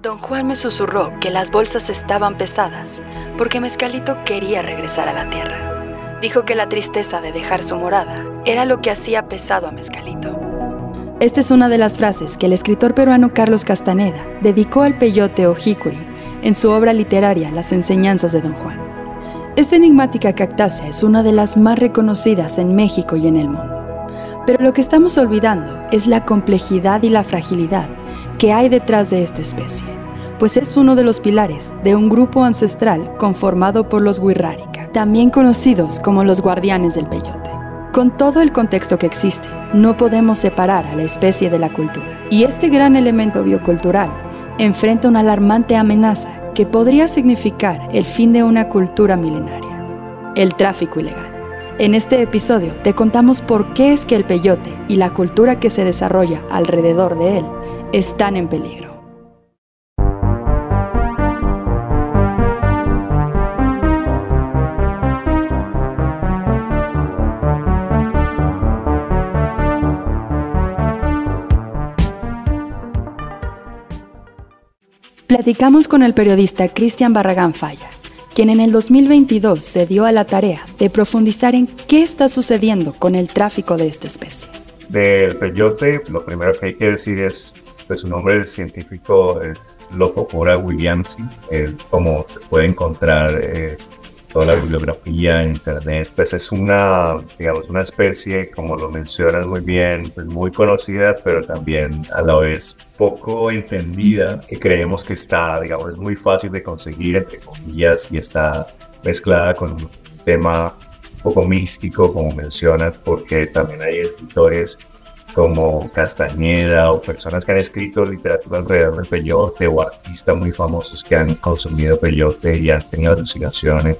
Don Juan me susurró que las bolsas estaban pesadas porque Mezcalito quería regresar a la tierra. Dijo que la tristeza de dejar su morada era lo que hacía pesado a Mezcalito. Esta es una de las frases que el escritor peruano Carlos Castaneda dedicó al peyote o en su obra literaria Las enseñanzas de Don Juan. Esta enigmática cactácea es una de las más reconocidas en México y en el mundo. Pero lo que estamos olvidando es la complejidad y la fragilidad que hay detrás de esta especie, pues es uno de los pilares de un grupo ancestral conformado por los Wirrárica, también conocidos como los guardianes del peyote. Con todo el contexto que existe, no podemos separar a la especie de la cultura. Y este gran elemento biocultural enfrenta una alarmante amenaza que podría significar el fin de una cultura milenaria, el tráfico ilegal. En este episodio te contamos por qué es que el peyote y la cultura que se desarrolla alrededor de él están en peligro. Platicamos con el periodista Cristian Barragán Falla, quien en el 2022 se dio a la tarea de profundizar en qué está sucediendo con el tráfico de esta especie. Del peyote, lo primero que hay que decir es pues su nombre científico es Lopopora williamsi, como se puede encontrar eh, toda la bibliografía en internet, pues es una, digamos, una especie, como lo mencionas muy bien, pues muy conocida, pero también a la vez poco entendida, que creemos que está, digamos, es muy fácil de conseguir, entre comillas, y está mezclada con un tema un poco místico, como mencionas, porque también hay escritores como Castañeda o personas que han escrito literatura alrededor del peyote o artistas muy famosos que han consumido peyote y han tenido alucinaciones,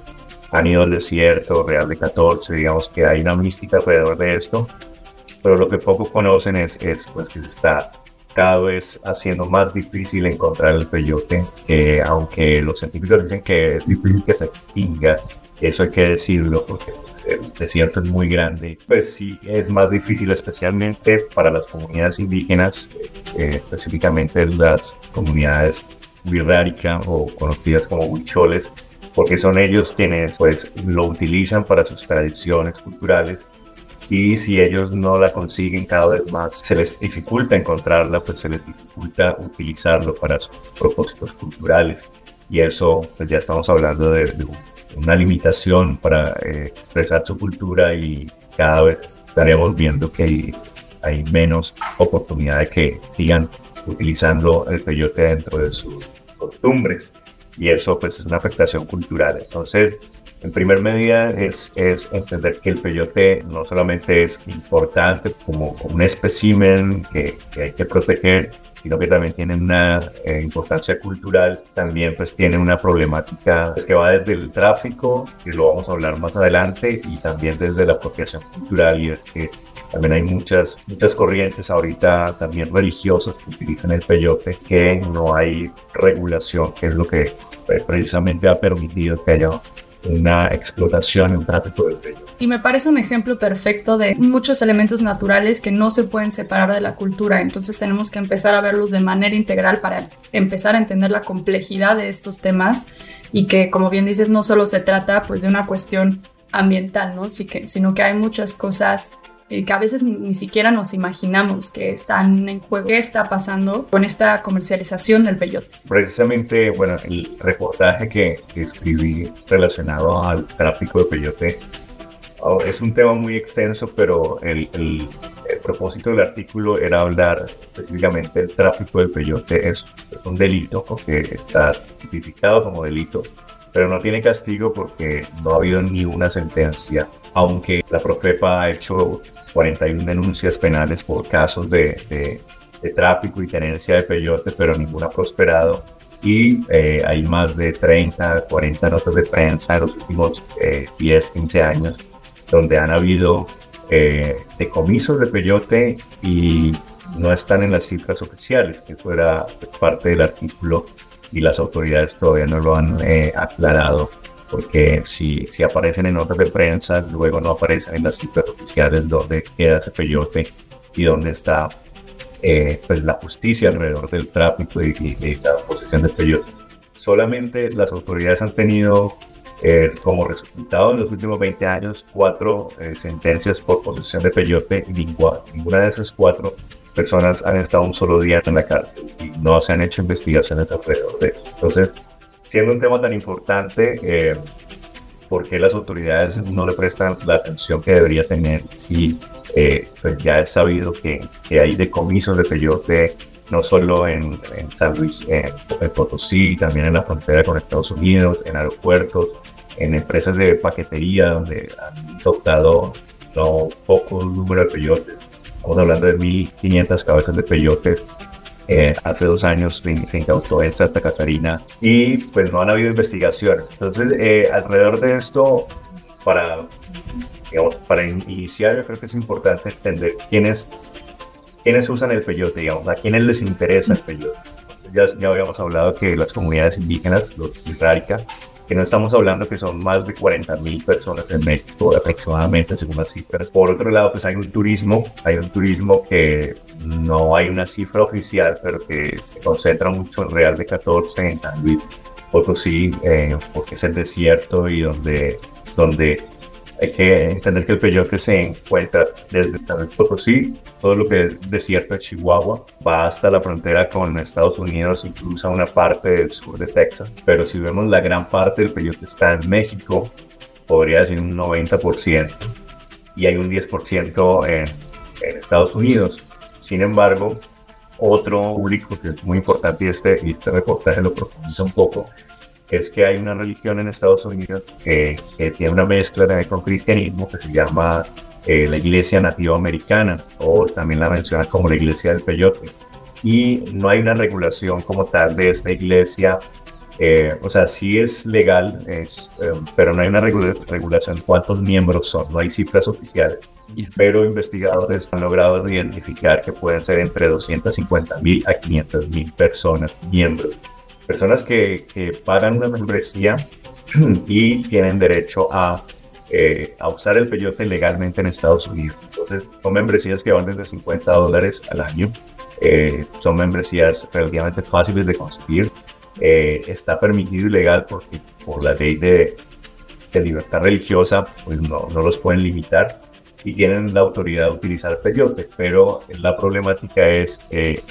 han ido al desierto, Real de 14, digamos que hay una mística alrededor de esto, pero lo que pocos conocen es, es pues, que se está cada vez haciendo más difícil encontrar el peyote, aunque los científicos dicen que es difícil que se extinga, eso hay que decirlo porque el desierto es muy grande, pues sí, es más difícil especialmente para las comunidades indígenas, eh, específicamente las comunidades wirrárica o conocidas como huicholes, porque son ellos quienes pues lo utilizan para sus tradiciones culturales y si ellos no la consiguen cada vez más, se les dificulta encontrarla, pues se les dificulta utilizarlo para sus propósitos culturales. Y eso, pues ya estamos hablando de, de una limitación para eh, expresar su cultura y cada vez estaremos viendo que hay, menos oportunidad de que sigan utilizando el peyote dentro de sus costumbres y eso pues es una afectación cultural. Entonces, en primer medida es, es entender que el peyote no solamente es importante como, un espécimen que, que hay que proteger, sino que también tiene una eh, importancia cultural, también pues tiene una problemática pues, que va desde el tráfico, que lo vamos a hablar más adelante, y también desde la apropiación cultural, y es que también hay muchas, muchas corrientes ahorita también religiosas que utilizan el peyote, que no hay regulación, que es lo que eh, precisamente ha permitido que haya una explotación, un tráfico del peyote. Y me parece un ejemplo perfecto de muchos elementos naturales que no se pueden separar de la cultura. Entonces tenemos que empezar a verlos de manera integral para empezar a entender la complejidad de estos temas y que, como bien dices, no solo se trata pues de una cuestión ambiental, ¿no? sino que hay muchas cosas eh, que a veces ni, siquiera nos imaginamos que están en juego. ¿Qué está pasando con esta comercialización del peyote? Precisamente, bueno, el reportaje que, escribí relacionado al tráfico de peyote Oh, es un tema muy extenso, pero el, el, propósito del artículo era hablar específicamente del tráfico de peyote. Es, un delito que está tipificado como delito, pero no tiene castigo porque no ha habido ni una sentencia, aunque la Profepa ha hecho 41 denuncias penales por casos de, de, tráfico y tenencia de peyote, pero ninguna ha prosperado. Y eh, hay más de 30, 40 notas de prensa en los últimos 10, eh, 15 años donde han habido eh, decomisos de peyote y no están en las cifras oficiales, que fuera parte del artículo y las autoridades todavía no lo han eh, aclarado, porque si, si aparecen en notas de prensa, luego no aparecen en las cifras oficiales donde queda ese peyote y dónde está. eh, pues la justicia alrededor del tráfico y, y, la posesión de peyote. Solamente las autoridades han tenido eh, como resultado en los últimos 20 años cuatro eh, sentencias por posesión de peyote y ninguna, ninguna de esas cuatro personas han estado un solo día en la cárcel y no se han hecho investigaciones alrededor de. Entonces, siendo un tema tan importante, eh, ¿por qué las autoridades no le prestan la atención que debería tener si eh, pues ya es sabido que, hay decomisos de peyote no solo en, San Luis, en, Potosí, también en la frontera con Estados Unidos, en aeropuertos, en empresas de paquetería donde han adoptado no poco número de peyotes. Estamos hablando de 1.500 cabezas de peyote eh, hace dos años se incautó en Santa Catarina y pues no han habido investigaciones. Entonces, eh, alrededor de esto, para, digamos, para iniciar, yo creo que es importante entender quiénes, quiénes usan el peyote, digamos, a quiénes les interesa el peyote. Ya, ya habíamos hablado que las comunidades indígenas, los Irrárica, que no estamos hablando que son más de 40 mil personas en México aproximadamente, según las cifras. Por otro lado, pues hay un turismo, hay un turismo que no hay una cifra oficial, pero que se concentra mucho en Real de 14, en San Luis Potosí, eh, porque es el desierto y donde, donde hay que entender que el peyote se encuentra desde San Luis Potosí, todo lo que es desierto de Chihuahua, va hasta la frontera con Estados Unidos, incluso una parte del sur de Texas. Pero si vemos la gran parte del peyote está en México, podría decir un 90%, y hay un 10% en, en Estados Unidos. Sin embargo, otro público que es muy importante y este, este reportaje lo profundiza un poco, es que hay una religión en Estados Unidos que tiene una mezcla con cristianismo que se llama eh, la Iglesia Nativa Americana o también la menciona como la Iglesia del Peyote. Y no hay una regulación como tal de esta iglesia. Eh, o sea, sí es legal, es, eh, pero no hay una regulación de cuántos miembros son, no hay cifras oficiales. Pero investigadores han logrado identificar que pueden ser entre 250 mil a 500 mil personas miembros personas que, que pagan una membresía y tienen derecho a, eh, a, usar el peyote legalmente en Estados Unidos. Entonces, son membresías que van desde 50 dólares al año. Eh, son membresías relativamente fáciles de conseguir. Eh, está permitido y legal porque por la ley de, de libertad religiosa, pues no, no, los pueden limitar y tienen la autoridad de utilizar peyote. Pero la problemática es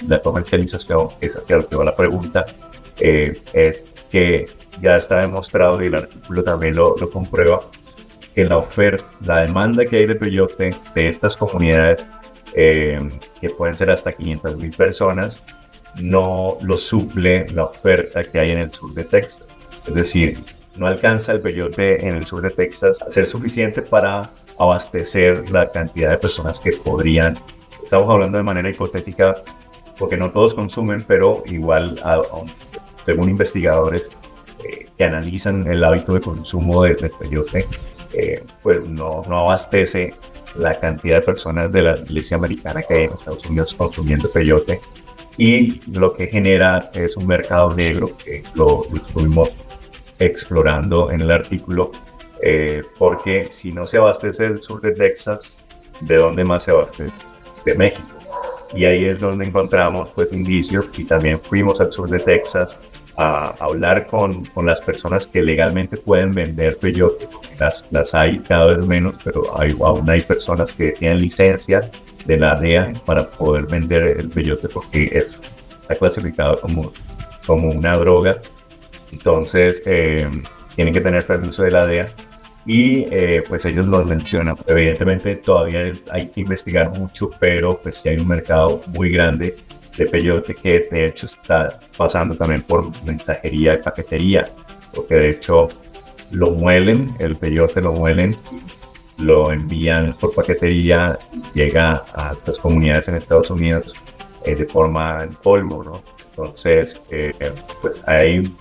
la comercialización, es hacia lo que va la pregunta, eh, es que ya está demostrado y el artículo también lo, lo, comprueba, que la oferta, la demanda que hay de peyote de estas comunidades, eh, que pueden ser hasta 500 mil personas, no lo suple la oferta que hay en el sur de Texas. Es decir, no alcanza el peyote en el sur de Texas a ser suficiente para abastecer la cantidad de personas que podrían. Estamos hablando de manera hipotética porque no todos consumen, pero igual según investigadores eh, que analizan el hábito de consumo de, peyote, eh, pues no, no abastece la cantidad de personas de la iglesia americana que hay en Estados Unidos consumiendo peyote y lo que genera es un mercado negro que lo, estuvimos explorando en el artículo eh, porque si no se abastece el sur de Texas, ¿de dónde más se abastece? De México. Y ahí es donde encontramos pues indicios y también fuimos al sur de Texas a hablar con, con, las personas que legalmente pueden vender peyote. Las, las hay cada vez menos, pero hay, aún hay personas que tienen licencia de la DEA para poder vender el peyote porque está clasificado como, como una droga. Entonces, eh, tienen que tener permiso de la DEA y eh, pues ellos lo mencionan. Evidentemente todavía hay que investigar mucho, pero pues sí hay un mercado muy grande de peyote que de hecho está pasando también por mensajería y paquetería, porque de hecho lo muelen, el peyote lo muelen, lo envían por paquetería, llega a estas comunidades en Estados Unidos eh, de forma en polvo, ¿no? Entonces, eh, pues hay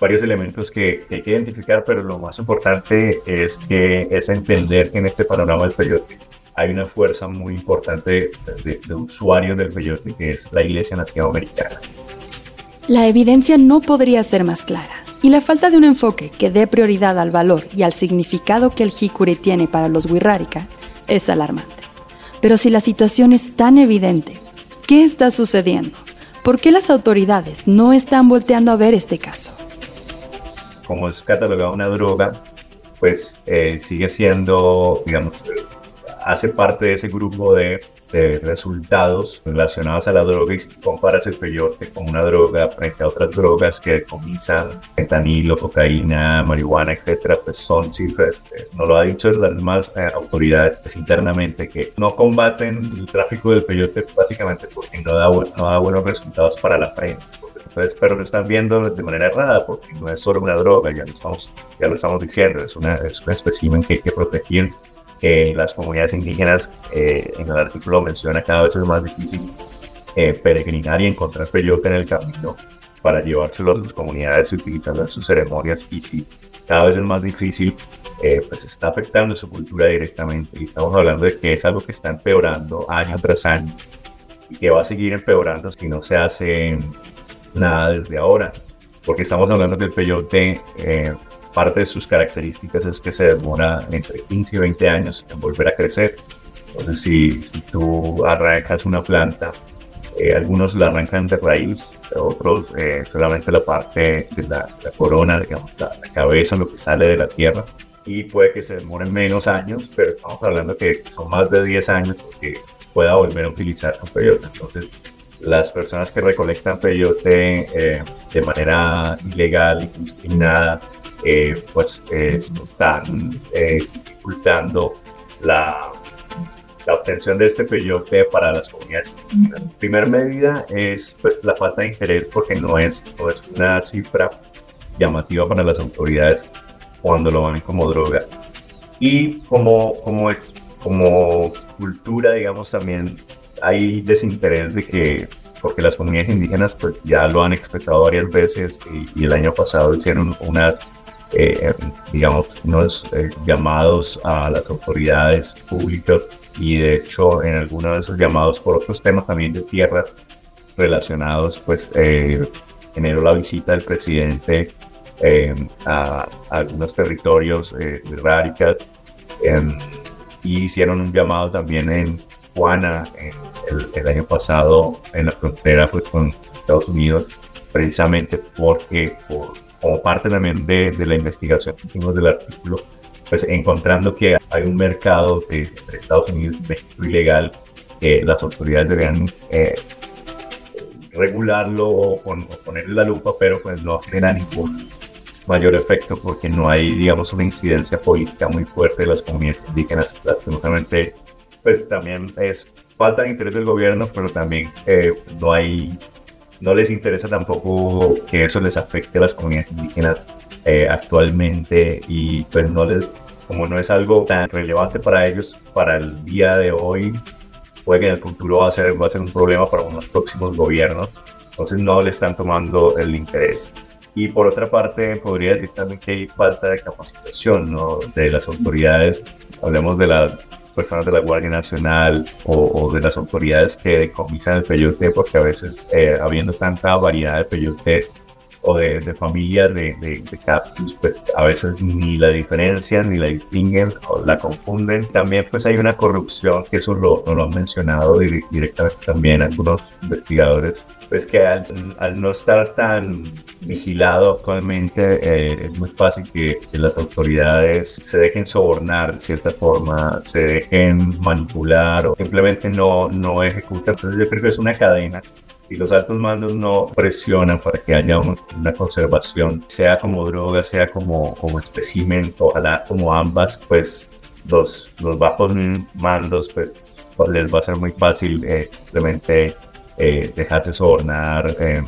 varios elementos que, hay que identificar, pero lo más importante es que es entender que en este panorama del peyote hay una fuerza muy importante de, de usuarios del peyote, que es la Iglesia Nativa Americana. La evidencia no podría ser más clara, y la falta de un enfoque que dé prioridad al valor y al significado que el jicure tiene para los wixárika es alarmante. Pero si la situación es tan evidente, ¿Qué está sucediendo? ¿Por qué las autoridades no están volteando a ver este caso? Como es catalogada una droga, pues eh, sigue siendo, digamos, hace parte de ese grupo de de resultados relacionados a la droga y comparas el peyote con una droga frente a otras drogas que comienzan fentanilo, cocaína, marihuana, etcétera, pues son cifras, no lo ha dicho las demás eh, autoridades internamente, que no combaten el tráfico del peyote básicamente porque no da, no da buenos resultados para la prensa. Entonces, pero lo están viendo de manera errada porque no es solo una droga, ya lo estamos, ya lo estamos diciendo, es una, es un espécimen que hay que proteger las comunidades indígenas, eh, en el artículo menciona cada vez es más difícil eh, peregrinar y encontrar peyote en el camino para llevárselo a sus comunidades y utilizarlo en sus ceremonias. Y si cada vez es más difícil, eh, pues está afectando su cultura directamente. Y estamos hablando de que es algo que está empeorando año tras año y que va a seguir empeorando si no se hace nada desde ahora. Porque estamos hablando del peyote parte de sus características es que se demora entre 15 y 20 años en volver a crecer. Entonces, si, tú arrancas una planta, eh, algunos la arrancan de raíz, otros eh, solamente la parte de la, corona, digamos, la, cabeza, lo que sale de la tierra. Y puede que se demoren menos años, pero estamos hablando que son más de 10 años que pueda volver a utilizar un peyote. Entonces, las personas que recolectan peyote eh, de manera ilegal y discriminada eh, pues están eh, dificultando la, la, obtención de este peyote para las comunidades. La primera medida es pues, la falta de interés porque no es, no es una cifra llamativa para las autoridades cuando lo ven como droga. Y como, como, como cultura, digamos, también hay desinterés de que porque las comunidades indígenas pues ya lo han expresado varias veces y, y el año pasado hicieron una eh, digamos, unos eh, llamados a las autoridades públicas y de hecho en algunos de esos llamados por otros temas también de tierras relacionados, pues eh, generó la visita del presidente a, algunos territorios de Raricat em, y hicieron un llamado también en Juana el, el, año pasado en la frontera pues, con Estados Unidos precisamente porque por como parte también de, de la investigación que hicimos del artículo, pues encontrando que hay un mercado de, Estados Unidos México ilegal, que las autoridades deberían eh, regularlo o, ponerle la lupa, pero pues no genera ningún mayor efecto porque no hay, digamos, una incidencia política muy fuerte de las comunidades indígenas. Lastimosamente, pues también es falta de interés del gobierno, pero también eh, no hay no les interesa tampoco que eso les afecte a las comunidades indígenas eh, actualmente y pues no les, como no es algo tan relevante para ellos para el día de hoy, puede que en el futuro va a ser, va a ser un problema para unos próximos gobiernos, entonces no le están tomando el interés. Y por otra parte, podría decir también que hay falta de capacitación ¿no? de las autoridades. Hablemos de la personas de la Guardia Nacional o, de las autoridades que decomisan el peyote, porque a veces, eh, habiendo tanta variedad de peyote o de, de familias de, de, cactus, pues a veces ni la diferencian, ni la distinguen o la confunden. También pues hay una corrupción, que eso lo, lo han mencionado directamente también algunos investigadores, pues que al, no estar tan vigilado actualmente, eh, es muy fácil que, las autoridades se dejen sobornar de cierta forma, se dejen manipular o simplemente no, no ejecutan. Entonces yo creo que es una cadena si los altos mandos no presionan para que haya una conservación, sea como droga, sea como, como espécimen, ojalá como ambas, pues los, los bajos mandos pues, les va a ser muy fácil eh, simplemente eh, dejar de sobornar. Eh,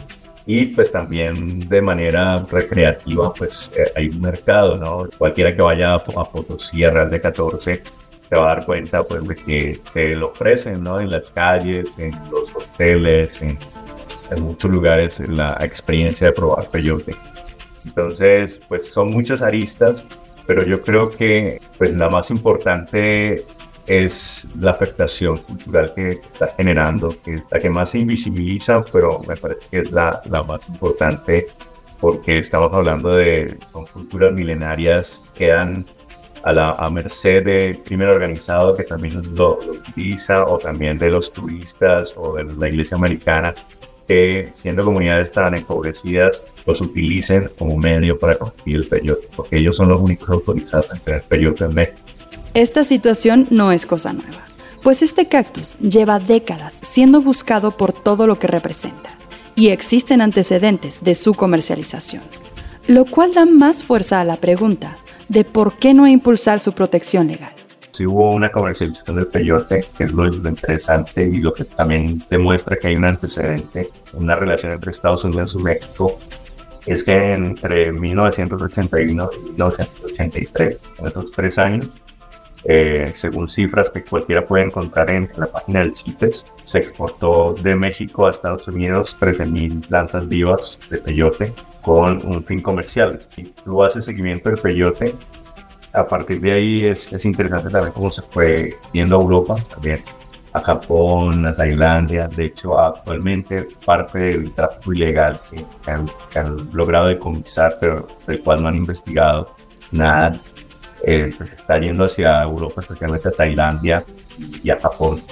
y pues también de manera recreativa, pues eh, hay un mercado, ¿no? Cualquiera que vaya a, a Potosí, a Real de 14, se va a dar cuenta pues de que te lo ofrecen, ¿no? En las calles, en los hoteles, en, en muchos lugares la experiencia de probar peyote. Entonces, pues son muchas aristas, pero yo creo que pues la más importante es la afectación cultural que está generando, que es la que más se invisibiliza, pero me parece que es la, la más importante porque estamos hablando de son culturas milenarias que han a la a merced del crimen organizado que también lo, utiliza o también de los turistas o de la iglesia americana que siendo comunidades tan empobrecidas los utilicen como medio para conseguir el peyote porque ellos son los únicos autorizados en tener peyote en México. Esta situación no es cosa nueva, pues este cactus lleva décadas siendo buscado por todo lo que representa y existen antecedentes de su comercialización, lo cual da más fuerza a la pregunta de por qué no impulsar su protección legal. Si hubo una comercialización del peyote, que es lo, interesante y lo que también demuestra que hay un antecedente, una relación entre Estados Unidos y México, es que entre 1981 y 1983, en estos tres años, eh, según cifras que cualquiera puede encontrar en, la página del CITES, se exportó de México a Estados Unidos 13.000 lanzas vivas de peyote con un fin comercial. Si tú haces seguimiento del peyote, a partir de ahí es, es interesante también cómo se fue viendo a Europa, también a Japón, a Tailandia. De hecho, actualmente parte del tráfico ilegal que, han, que han, logrado decomisar, pero del cual no han investigado nada, eh, pues está yendo hacia Europa, especialmente a Tailandia y a Japón.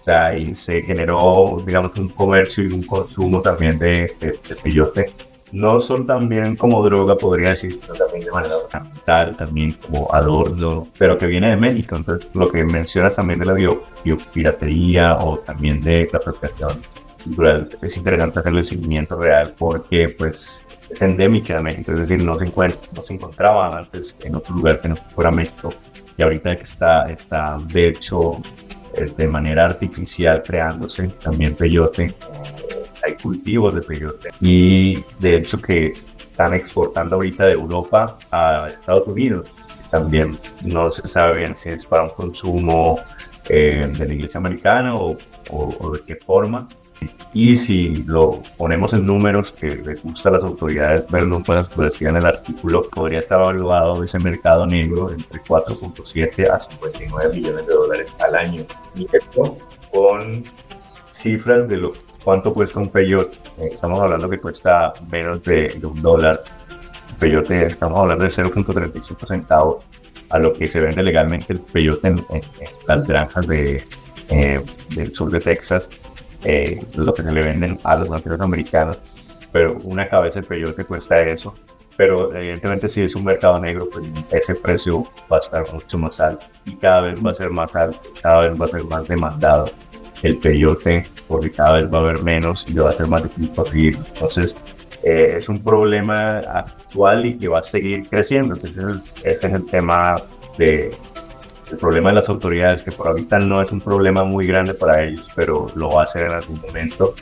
O sea, se generó, digamos, un comercio y un consumo también de, de, de peyote no son también como droga, podría decir, pero también de manera ornamental, también como adorno, pero que viene de México. Entonces, lo que mencionas también de la biopiratería o también de la apropiación cultural, es interesante hacerle el seguimiento real porque, pues, es endémica de México, es decir, no se, encuentra, no se encontraba antes en otro lugar que no fuera México. Y ahorita que está, está de hecho, eh, de manera artificial creándose también peyote hay cultivos de peyote y de hecho que están exportando ahorita de Europa a Estados Unidos. También no se sabe bien si es para un consumo eh, de la iglesia americana o, o, de qué forma. Y si lo ponemos en números que les gusta a las autoridades verlo, pues, pues decía en el artículo, podría estar evaluado ese mercado negro entre 4.7 a 59 millones de dólares al año. Y esto con cifras de lo ¿Cuánto cuesta un peyote? Eh, estamos hablando que cuesta menos de, un dólar. Peyote, estamos hablando de 0.35 centavos a lo que se vende legalmente el peyote en, las granjas de, eh, del sur de Texas, eh, lo que se le venden a los nativos americanos. Pero una cabeza de peyote cuesta eso. Pero evidentemente si es un mercado negro, pues ese precio va a estar mucho más alto y cada vez va a ser más alto, cada vez va a ser más demandado el peyote, porque cada vez va a haber menos y va a ser más difícil conseguir. Entonces, eh, es un problema actual y que va a seguir creciendo. Entonces, ese es el tema de el problema de las autoridades, que por ahorita no es un problema muy grande para ellos, pero lo va a ser en algún momento.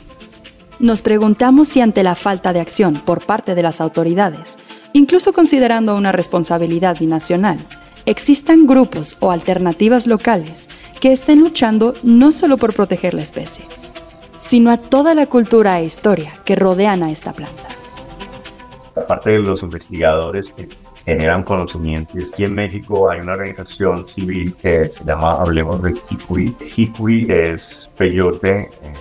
Nos preguntamos si ante la falta de acción por parte de las autoridades, incluso considerando una responsabilidad binacional, existan grupos o alternativas locales que estén luchando no solo por proteger la especie, sino a toda la cultura e historia que rodean a esta planta. Aparte de los investigadores que generan conocimiento, es que en México hay una organización civil que se llama Hablemos de Hikui. Hikui es peyote. Eh,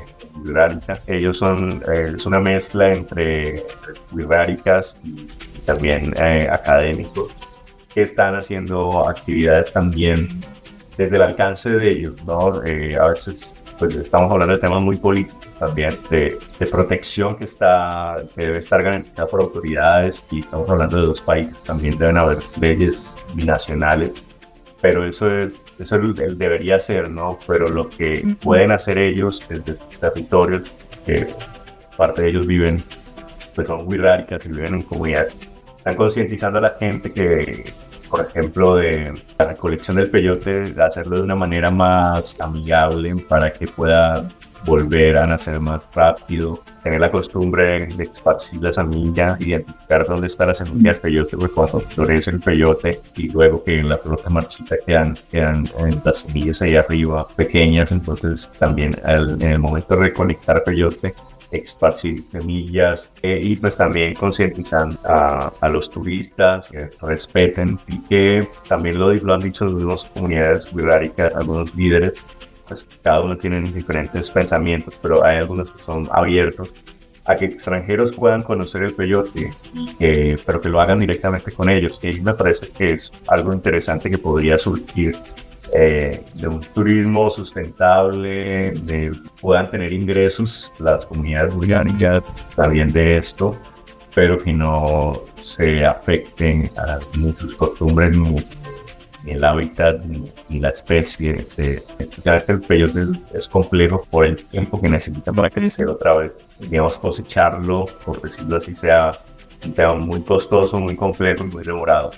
Ellos son eh, es una mezcla entre wibáricas y también eh, académicos que están haciendo actividades también desde el alcance de ellos, ¿no? Eh, a veces pues, estamos hablando de temas muy políticos también, de, de, protección que, está, que debe estar garantizada por autoridades y estamos hablando de dos países, también deben haber leyes binacionales, pero eso es eso debería ser, ¿no? Pero lo que pueden hacer ellos desde territorios que parte de ellos viven, pues son muy ráricas y viven en comunidades, están concientizando a la gente que por ejemplo, de la recolección del peyote, hacerlo de una manera más amigable para que pueda volver a nacer más rápido, tener la costumbre de esparcir la semilla, identificar dónde está la semilla del peyote, pues cuando florece el peyote y luego que en la flota marchita quedan, quedan las semillas ahí arriba pequeñas, entonces también en el momento de recolectar peyote esparcir semillas eh, y pues también concientizando a, a, los turistas que respeten y que también lo, lo han dicho las comunidades wibáricas, algunos líderes, pues cada uno tiene diferentes pensamientos, pero hay algunos que son abiertos a que extranjeros puedan conocer el peyote, eh, pero que lo hagan directamente con ellos. Y me parece que es algo interesante que podría surgir eh, de un turismo sustentable, de puedan tener ingresos las comunidades orgánicas también de esto, pero que no se afecten a muchas costumbres ni, el hábitat ni, la especie. De, especialmente el peyote es, complejo por el tiempo que necesita para crecer otra vez. Digamos, cosecharlo, por decirlo así, sea un tema muy costoso, muy complejo y muy demorado.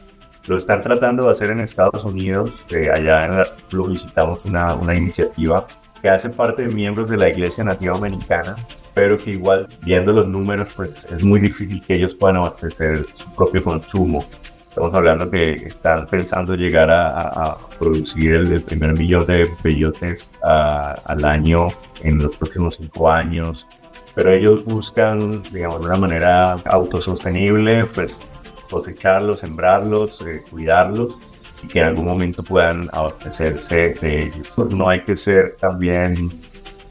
Lo están tratando de hacer en Estados Unidos. allá en lo visitamos una, una iniciativa que hace parte de miembros de la Iglesia Nativa Americana, pero que igual viendo los números pues es muy difícil que ellos puedan abastecer su propio consumo. Estamos hablando que están pensando llegar a, producir el, primer millón de peyotes al año en los próximos cinco años, pero ellos buscan, digamos, de una manera autosostenible, pues cosecharlos, sembrarlos, eh, cuidarlos y que en algún momento puedan abastecerse de ellos. No hay que ser también,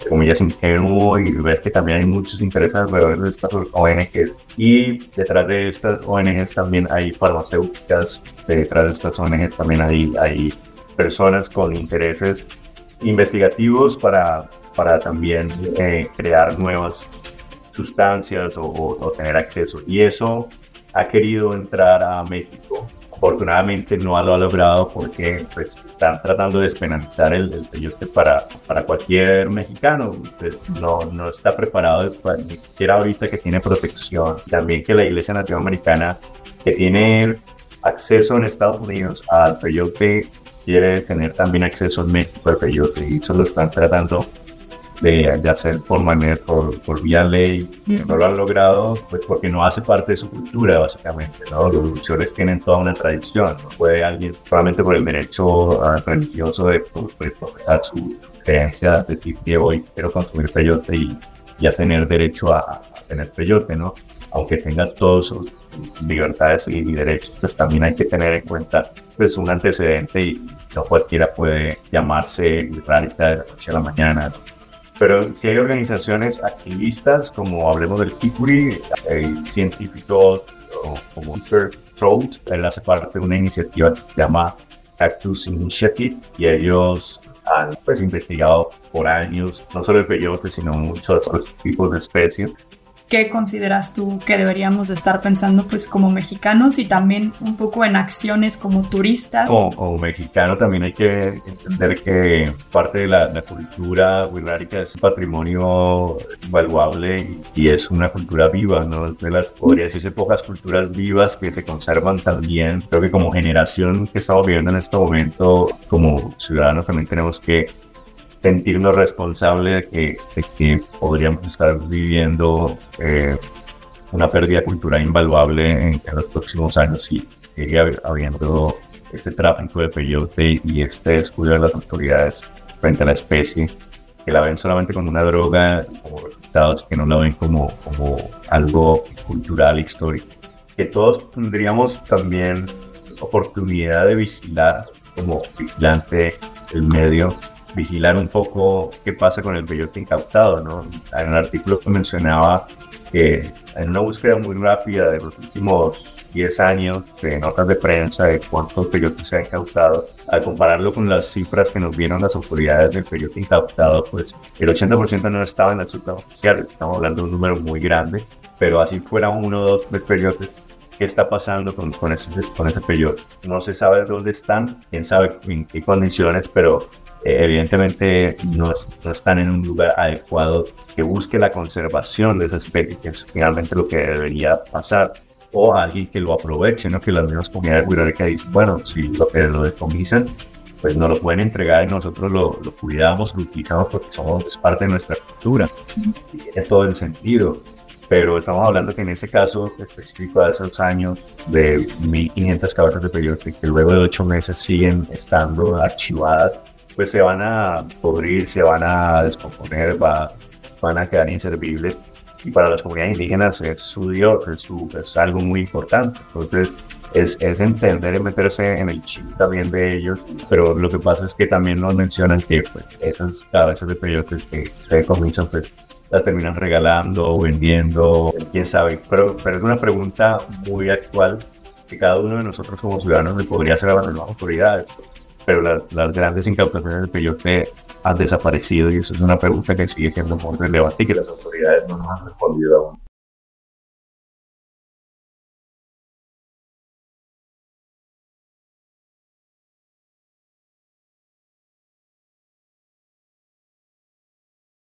comillas, ingenuo y ver que también hay muchos intereses alrededor de estas ONGs. Y detrás de estas ONGs también hay farmacéuticas, detrás de estas ONGs también hay, hay personas con intereses investigativos para, para también eh, crear nuevas sustancias o, o, tener acceso. Y eso ha querido entrar a México. Afortunadamente no lo ha logrado porque pues, están tratando de despenalizar el, el peyote para, para cualquier mexicano. Pues, no, no está preparado, ni siquiera ahorita que tiene protección. También que la Iglesia Nativa Americana, que tiene acceso en Estados Unidos al peyote, quiere tener también acceso en México al peyote. Y eso lo están tratando de, de hacer por manera, por, por vía ley, no lo han logrado, pues porque no hace parte de su cultura, básicamente, ¿no? Los luchadores tienen toda una tradición, no puede alguien solamente por el derecho ah, religioso de, profesar su creencia, decir que hoy quiero consumir peyote y ya tener derecho a, tener peyote, ¿no? Aunque tenga todas sus libertades y, derechos, pues también hay que tener en cuenta pues un antecedente y no cualquiera puede llamarse rarita de la noche a la mañana, pero si hay organizaciones activistas, como hablemos del Kikuri, hay científicos como Peter Trout, él hace parte de una iniciativa que se llama Cactus Initiative y ellos han pues, investigado por años no solo el peyote, sino muchos otros tipos de especies ¿Qué consideras tú que deberíamos estar pensando pues como mexicanos y también un poco en acciones como turistas? Como, mexicano también hay que entender que parte de la, cultura wixárika es patrimonio invaluable y, es una cultura viva, ¿no? De las, podría decirse, pocas culturas vivas que se conservan también. Creo que como generación que estamos viviendo en este momento, como ciudadanos también tenemos que sentirnos responsables de que, podríamos estar viviendo eh, una pérdida cultural invaluable en, los próximos años y sigue habiendo este tráfico de peyote y este descuido de las autoridades frente a la especie, que la ven solamente como una droga, como resultados que no la ven como, como algo cultural, histórico. Que todos tendríamos también oportunidad de vigilar como vigilante el medio vigilar un poco qué pasa con el peyote incautado, ¿no? En el artículo que mencionaba que en una búsqueda muy rápida de los últimos 10 años de notas de prensa de cuántos peyotes se han incautado, al compararlo con las cifras que nos vieron las autoridades del peyote incautado, pues el 80% no estaba en la ciudad oficial, estamos hablando de un número muy grande, pero así fuera uno o dos peyotes, ¿qué está pasando con, con, ese, con ese peyote? No se sabe dónde están, quién sabe en qué condiciones, pero evidentemente no, están en un lugar adecuado que busque la conservación de esa especie, que es finalmente lo que debería pasar, o alguien que lo aproveche, ¿no? que las mismas comunidades que dicen, bueno, si lo que lo decomisan, pues nos lo pueden entregar y nosotros lo, lo cuidamos, lo utilizamos porque somos parte de nuestra cultura. Y tiene todo el sentido. Pero estamos hablando que en ese caso específico de esos años, de 1.500 caballos de peyote, que luego de ocho meses siguen estando archivadas, pues se van a podrir, se van a descomponer, va, van a quedar inservibles. Y para las comunidades indígenas es su Dios, es, su, es algo muy importante. Entonces, es, es, entender y meterse en el chip también de ellos, pero lo que pasa es que también nos mencionan que pues, esas cabezas de peyotes que se comienzan, pues la terminan regalando o vendiendo, quién sabe. Pero, pero es una pregunta muy actual que cada uno de nosotros como ciudadanos le podría hacer a las nuevas autoridades. Pero las, las grandes incautaciones del peyote han desaparecido y eso es una pregunta que sigue siendo muy relevante y que las autoridades no nos han respondido aún.